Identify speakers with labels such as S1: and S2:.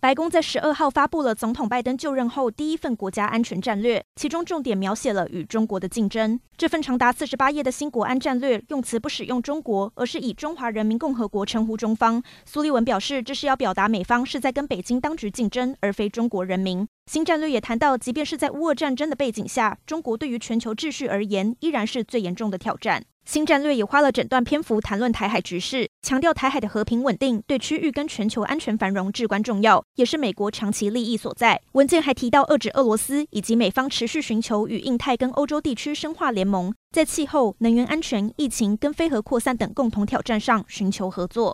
S1: 白宫在十二号发布了总统拜登就任后第一份国家安全战略，其中重点描写了与中国的竞争。这份长达四十八页的新国安战略用词不使用中国，而是以中华人民共和国称呼中方。苏利文表示，这是要表达美方是在跟北京当局竞争，而非中国人民。新战略也谈到，即便是在乌俄战争的背景下，中国对于全球秩序而言，依然是最严重的挑战。新战略也花了整段篇幅谈论台海局势，强调台海的和平稳定对区域跟全球安全繁荣至关重要，也是美国长期利益所在。文件还提到，遏制俄罗斯以及美方持续寻求与印太跟欧洲地区深化联盟，在气候、能源安全、疫情跟非核扩散等共同挑战上寻求合作。